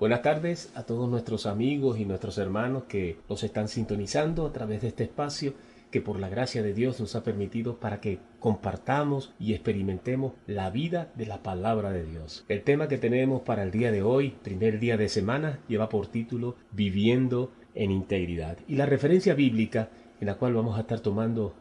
Buenas tardes a todos nuestros amigos y nuestros hermanos que nos están sintonizando a través de este espacio que por la gracia de Dios nos ha permitido para que compartamos y experimentemos la vida de la palabra de Dios. El tema que tenemos para el día de hoy, primer día de semana, lleva por título Viviendo en integridad. Y la referencia bíblica en la cual vamos a estar tomando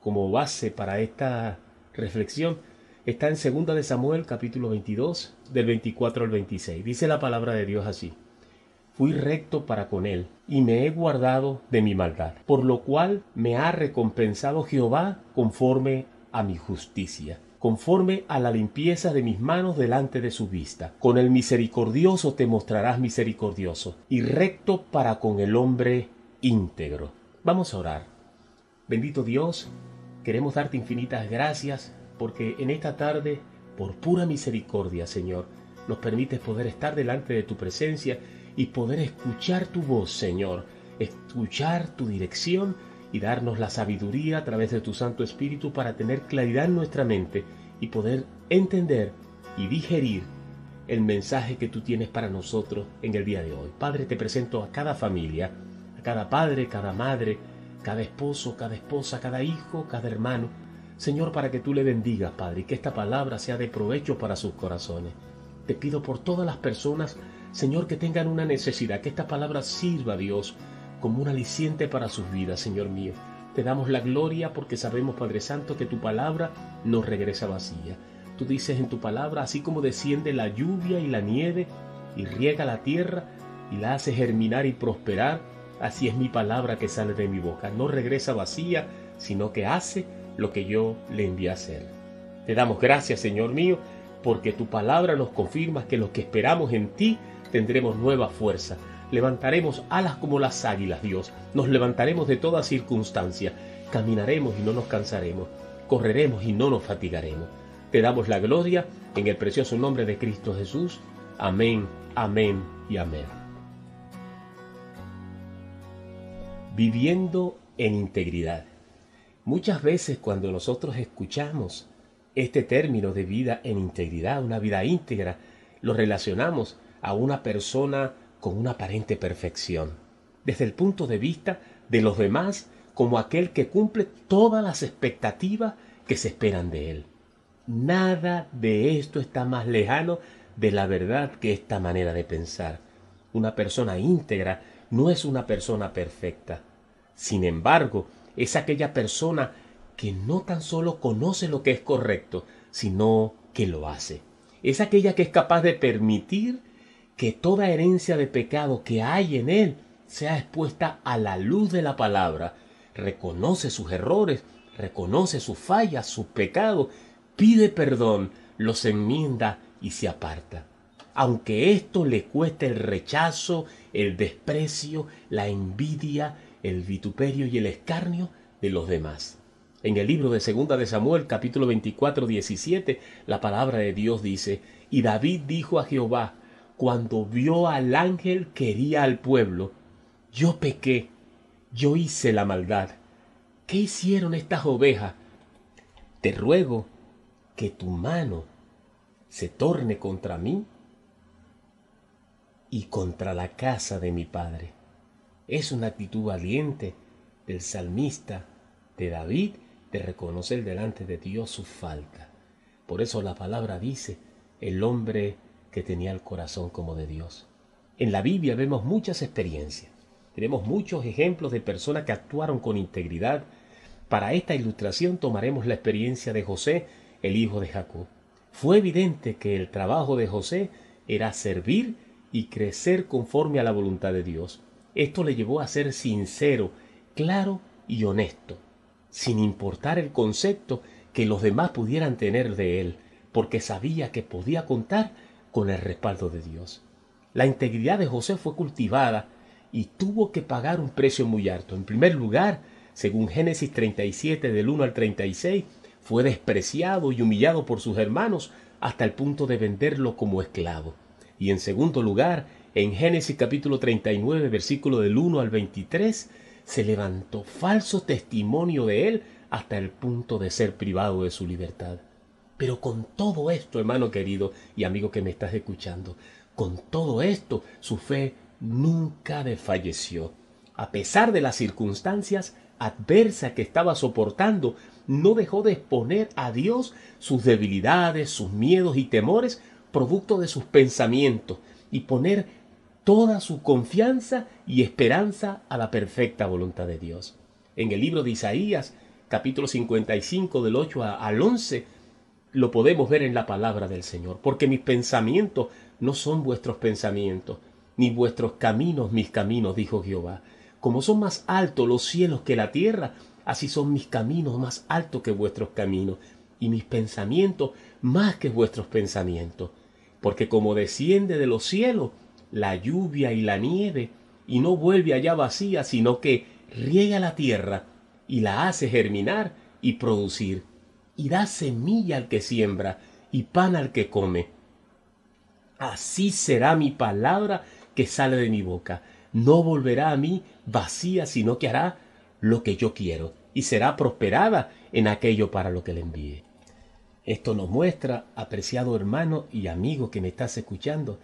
como base para esta reflexión está en 2 de Samuel capítulo 22 del 24 al 26. Dice la palabra de Dios así: Fui recto para con él y me he guardado de mi maldad, por lo cual me ha recompensado Jehová conforme a mi justicia conforme a la limpieza de mis manos delante de su vista. Con el misericordioso te mostrarás misericordioso, y recto para con el hombre íntegro. Vamos a orar. Bendito Dios, queremos darte infinitas gracias porque en esta tarde, por pura misericordia, Señor, nos permites poder estar delante de tu presencia y poder escuchar tu voz, Señor, escuchar tu dirección y darnos la sabiduría a través de tu Santo Espíritu para tener claridad en nuestra mente y poder entender y digerir el mensaje que tú tienes para nosotros en el día de hoy. Padre, te presento a cada familia, a cada padre, cada madre, cada esposo, cada esposa, cada hijo, cada hermano, Señor, para que tú le bendigas, Padre, y que esta palabra sea de provecho para sus corazones. Te pido por todas las personas, Señor, que tengan una necesidad, que esta palabra sirva, Dios, como un aliciente para sus vidas, Señor mío. Te damos la gloria porque sabemos, Padre Santo, que tu palabra no regresa vacía. Tú dices en tu palabra, así como desciende la lluvia y la nieve y riega la tierra y la hace germinar y prosperar, así es mi palabra que sale de mi boca. No regresa vacía, sino que hace lo que yo le envié a hacer. Te damos gracias, Señor mío, porque tu palabra nos confirma que los que esperamos en ti tendremos nueva fuerza. Levantaremos alas como las águilas, Dios. Nos levantaremos de toda circunstancia. Caminaremos y no nos cansaremos. Correremos y no nos fatigaremos. Te damos la gloria en el precioso nombre de Cristo Jesús. Amén, amén y amén. Viviendo en integridad. Muchas veces cuando nosotros escuchamos este término de vida en integridad, una vida íntegra, lo relacionamos a una persona con una aparente perfección, desde el punto de vista de los demás como aquel que cumple todas las expectativas que se esperan de él. Nada de esto está más lejano de la verdad que esta manera de pensar. Una persona íntegra no es una persona perfecta. Sin embargo, es aquella persona que no tan solo conoce lo que es correcto, sino que lo hace. Es aquella que es capaz de permitir que toda herencia de pecado que hay en él sea expuesta a la luz de la palabra, reconoce sus errores, reconoce sus fallas, sus pecados, pide perdón, los enmienda y se aparta. Aunque esto le cueste el rechazo, el desprecio, la envidia, el vituperio y el escarnio de los demás. En el libro de Segunda de Samuel, capítulo 24, 17, la palabra de Dios dice, y David dijo a Jehová, cuando vio al ángel que hería al pueblo, yo pequé, yo hice la maldad. ¿Qué hicieron estas ovejas? Te ruego que tu mano se torne contra mí y contra la casa de mi padre. Es una actitud valiente del salmista, de David, de reconocer delante de Dios su falta. Por eso la palabra dice, el hombre que tenía el corazón como de Dios. En la Biblia vemos muchas experiencias. Tenemos muchos ejemplos de personas que actuaron con integridad. Para esta ilustración tomaremos la experiencia de José, el hijo de Jacob. Fue evidente que el trabajo de José era servir y crecer conforme a la voluntad de Dios. Esto le llevó a ser sincero, claro y honesto, sin importar el concepto que los demás pudieran tener de él, porque sabía que podía contar con el respaldo de Dios. La integridad de José fue cultivada y tuvo que pagar un precio muy alto. En primer lugar, según Génesis 37 del 1 al 36, fue despreciado y humillado por sus hermanos hasta el punto de venderlo como esclavo. Y en segundo lugar, en Génesis capítulo 39, versículo del 1 al 23, se levantó falso testimonio de él hasta el punto de ser privado de su libertad. Pero con todo esto, hermano querido y amigo que me estás escuchando, con todo esto, su fe nunca desfalleció. A pesar de las circunstancias adversas que estaba soportando, no dejó de exponer a Dios sus debilidades, sus miedos y temores, producto de sus pensamientos, y poner toda su confianza y esperanza a la perfecta voluntad de Dios. En el libro de Isaías, capítulo 55 del 8 al 11, lo podemos ver en la palabra del Señor, porque mis pensamientos no son vuestros pensamientos, ni vuestros caminos mis caminos, dijo Jehová. Como son más altos los cielos que la tierra, así son mis caminos más altos que vuestros caminos, y mis pensamientos más que vuestros pensamientos. Porque como desciende de los cielos la lluvia y la nieve, y no vuelve allá vacía, sino que riega la tierra y la hace germinar y producir, y da semilla al que siembra y pan al que come. Así será mi palabra que sale de mi boca. No volverá a mí vacía, sino que hará lo que yo quiero y será prosperada en aquello para lo que le envíe. Esto nos muestra, apreciado hermano y amigo que me estás escuchando,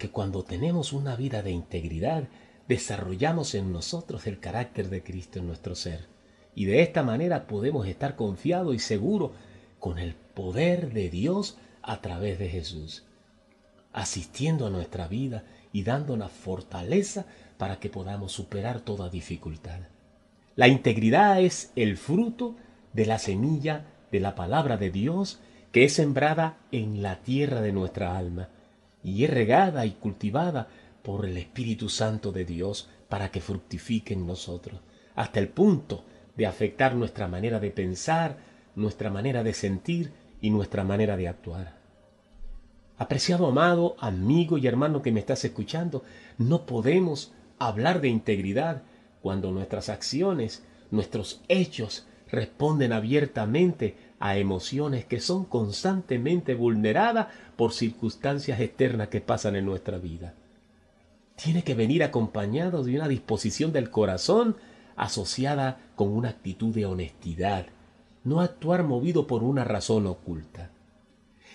que cuando tenemos una vida de integridad, desarrollamos en nosotros el carácter de Cristo en nuestro ser. Y de esta manera podemos estar confiados y seguros con el poder de Dios a través de Jesús, asistiendo a nuestra vida y dándonos fortaleza para que podamos superar toda dificultad. La integridad es el fruto de la semilla de la palabra de Dios que es sembrada en la tierra de nuestra alma y es regada y cultivada por el Espíritu Santo de Dios para que fructifique en nosotros, hasta el punto de afectar nuestra manera de pensar, nuestra manera de sentir y nuestra manera de actuar. Apreciado amado, amigo y hermano que me estás escuchando, no podemos hablar de integridad cuando nuestras acciones, nuestros hechos responden abiertamente a emociones que son constantemente vulneradas por circunstancias externas que pasan en nuestra vida. Tiene que venir acompañado de una disposición del corazón asociada con una actitud de honestidad, no actuar movido por una razón oculta.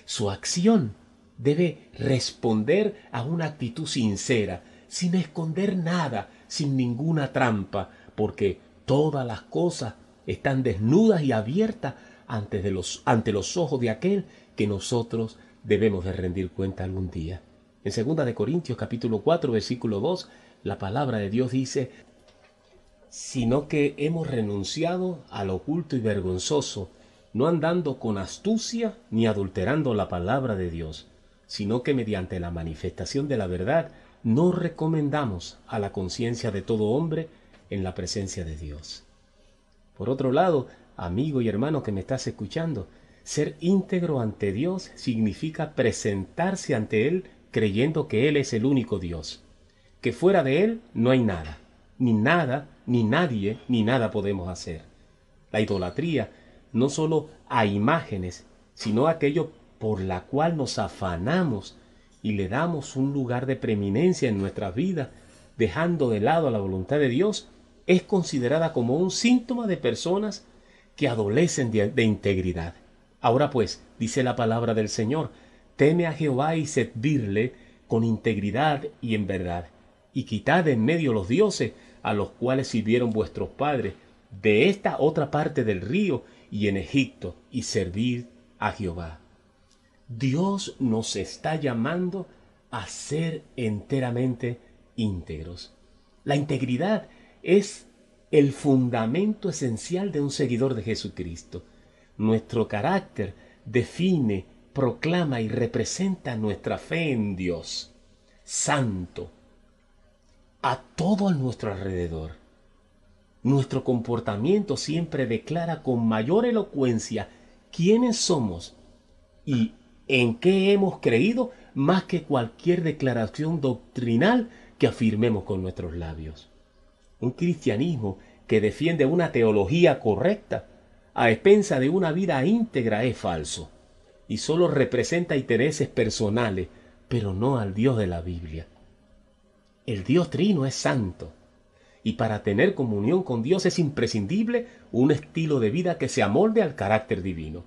Su acción debe responder a una actitud sincera, sin esconder nada, sin ninguna trampa, porque todas las cosas están desnudas y abiertas ante, de los, ante los ojos de aquel que nosotros debemos de rendir cuenta algún día. En 2 de Corintios capítulo 4 versículo 2, la palabra de Dios dice, sino que hemos renunciado al oculto y vergonzoso, no andando con astucia ni adulterando la palabra de Dios, sino que mediante la manifestación de la verdad nos recomendamos a la conciencia de todo hombre en la presencia de Dios. Por otro lado, amigo y hermano que me estás escuchando, ser íntegro ante Dios significa presentarse ante Él creyendo que Él es el único Dios, que fuera de Él no hay nada, ni nada, ni nadie, ni nada podemos hacer. La idolatría no solo a imágenes, sino aquello por la cual nos afanamos y le damos un lugar de preeminencia en nuestra vida, dejando de lado la voluntad de Dios, es considerada como un síntoma de personas que adolecen de, integridad. Ahora pues, dice la palabra del Señor, teme a Jehová y servirle con integridad y en verdad, y quitad en medio los dioses a los cuales sirvieron vuestros padres de esta otra parte del río y en Egipto, y servid a Jehová. Dios nos está llamando a ser enteramente íntegros. La integridad es el fundamento esencial de un seguidor de Jesucristo. Nuestro carácter define, proclama y representa nuestra fe en Dios, santo, a todo nuestro alrededor. Nuestro comportamiento siempre declara con mayor elocuencia quiénes somos y en qué hemos creído más que cualquier declaración doctrinal que afirmemos con nuestros labios. Un cristianismo que defiende una teología correcta a expensa de una vida íntegra es falso y solo representa intereses personales, pero no al Dios de la Biblia. El Dios trino es santo, y para tener comunión con Dios es imprescindible un estilo de vida que se amolde al carácter divino.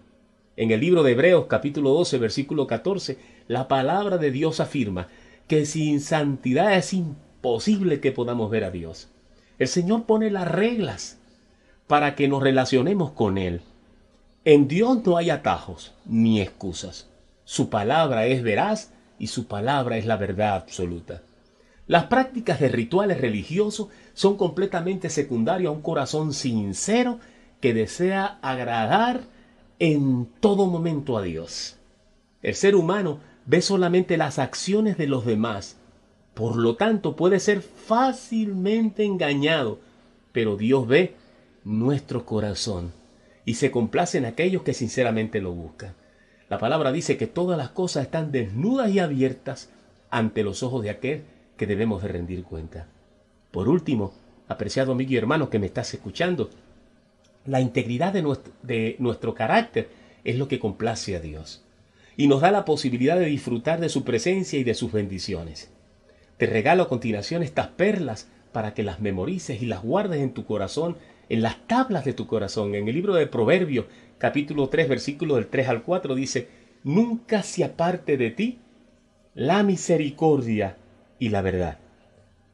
En el libro de Hebreos capítulo 12 versículo 14, la palabra de Dios afirma que sin santidad es imposible que podamos ver a Dios. El Señor pone las reglas para que nos relacionemos con Él. En Dios no hay atajos ni excusas. Su palabra es veraz y su palabra es la verdad absoluta. Las prácticas de rituales religiosos son completamente secundarias a un corazón sincero que desea agradar en todo momento a Dios. El ser humano ve solamente las acciones de los demás, por lo tanto puede ser fácilmente engañado, pero Dios ve nuestro corazón y se complace en aquellos que sinceramente lo buscan. La palabra dice que todas las cosas están desnudas y abiertas ante los ojos de aquel que debemos de rendir cuenta. Por último, apreciado amigo y hermano que me estás escuchando, la integridad de nuestro, de nuestro carácter es lo que complace a Dios y nos da la posibilidad de disfrutar de su presencia y de sus bendiciones. Te regalo a continuación estas perlas para que las memorices y las guardes en tu corazón, en las tablas de tu corazón. En el libro de Proverbios, capítulo 3, versículo del 3 al 4, dice, Nunca se aparte de ti la misericordia y la verdad.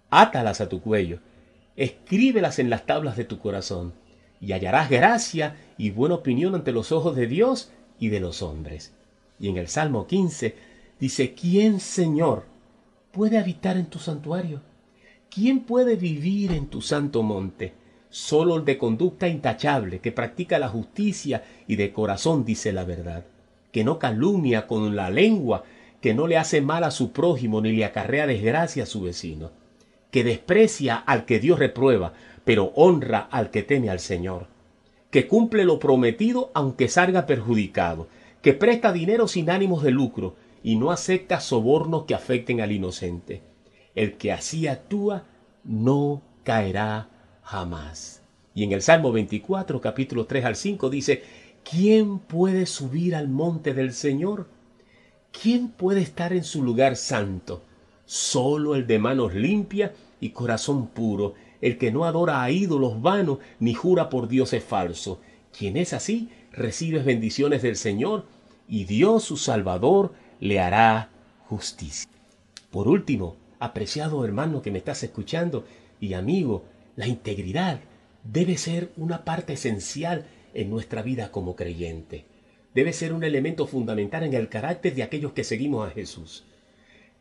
Átalas a tu cuello, escríbelas en las tablas de tu corazón y hallarás gracia y buena opinión ante los ojos de Dios y de los hombres. Y en el Salmo 15 dice, ¿quién, Señor, puede habitar en tu santuario? ¿Quién puede vivir en tu santo monte? Solo el de conducta intachable, que practica la justicia y de corazón dice la verdad, que no calumnia con la lengua, que no le hace mal a su prójimo ni le acarrea desgracia a su vecino, que desprecia al que Dios reprueba, pero honra al que teme al Señor, que cumple lo prometido aunque salga perjudicado, que presta dinero sin ánimos de lucro y no acepta sobornos que afecten al inocente. El que así actúa no caerá jamás. Y en el Salmo 24, capítulo 3 al 5 dice, ¿quién puede subir al monte del Señor? ¿Quién puede estar en su lugar santo? Solo el de manos limpias y corazón puro, el que no adora a ídolos vanos ni jura por dioses falso. Quien es así, recibe bendiciones del Señor y Dios su Salvador le hará justicia. Por último, apreciado hermano que me estás escuchando y amigo, la integridad debe ser una parte esencial en nuestra vida como creyente. Debe ser un elemento fundamental en el carácter de aquellos que seguimos a Jesús.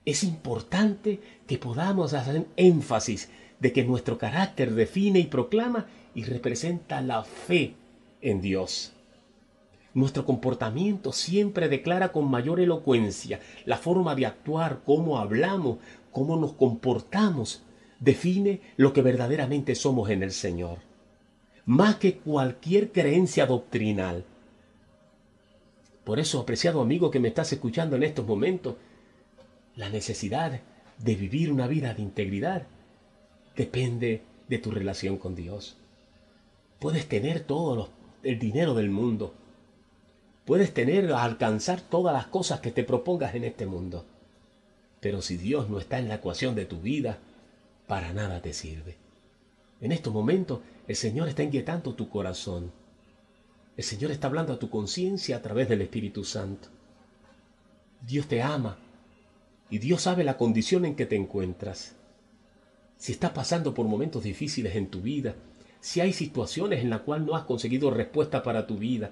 Es importante que podamos hacer énfasis de que nuestro carácter define y proclama y representa la fe en Dios. Nuestro comportamiento siempre declara con mayor elocuencia la forma de actuar, cómo hablamos, cómo nos comportamos, define lo que verdaderamente somos en el Señor. Más que cualquier creencia doctrinal. Por eso, apreciado amigo que me estás escuchando en estos momentos, la necesidad de vivir una vida de integridad depende de tu relación con Dios. Puedes tener todo el dinero del mundo. Puedes tener, alcanzar todas las cosas que te propongas en este mundo. Pero si Dios no está en la ecuación de tu vida, para nada te sirve. En estos momentos el Señor está inquietando tu corazón. El Señor está hablando a tu conciencia a través del Espíritu Santo. Dios te ama y Dios sabe la condición en que te encuentras si estás pasando por momentos difíciles en tu vida, si hay situaciones en las cuales no has conseguido respuesta para tu vida,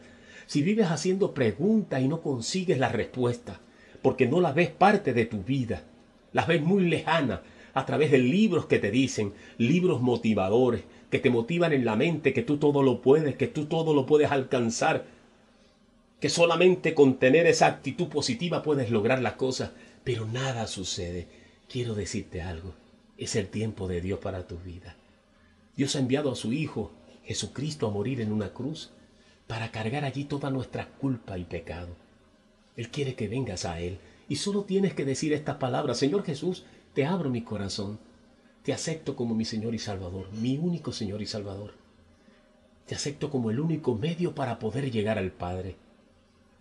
si vives haciendo preguntas y no consigues la respuesta, porque no la ves parte de tu vida, las ves muy lejanas a través de libros que te dicen, libros motivadores, que te motivan en la mente que tú todo lo puedes, que tú todo lo puedes alcanzar, que solamente con tener esa actitud positiva puedes lograr las cosas, pero nada sucede. Quiero decirte algo es el tiempo de Dios para tu vida. Dios ha enviado a su Hijo, Jesucristo, a morir en una cruz para cargar allí toda nuestra culpa y pecado. Él quiere que vengas a Él y solo tienes que decir estas palabras, Señor Jesús, te abro mi corazón, te acepto como mi Señor y Salvador, mi único Señor y Salvador. Te acepto como el único medio para poder llegar al Padre.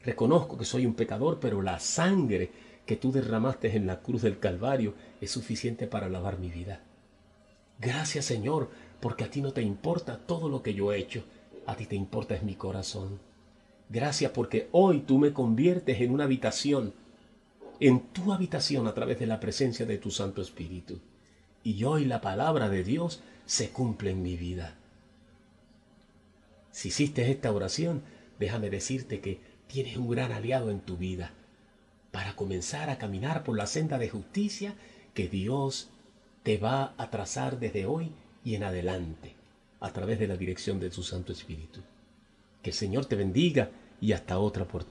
Reconozco que soy un pecador, pero la sangre que tú derramaste en la cruz del Calvario es suficiente para lavar mi vida. Gracias Señor, porque a ti no te importa todo lo que yo he hecho, a ti te importa es mi corazón. Gracias porque hoy tú me conviertes en una habitación en tu habitación a través de la presencia de tu Santo Espíritu. Y hoy la palabra de Dios se cumple en mi vida. Si hiciste esta oración, déjame decirte que tienes un gran aliado en tu vida para comenzar a caminar por la senda de justicia que Dios te va a trazar desde hoy y en adelante a través de la dirección de su Santo Espíritu. Que el Señor te bendiga y hasta otra oportunidad.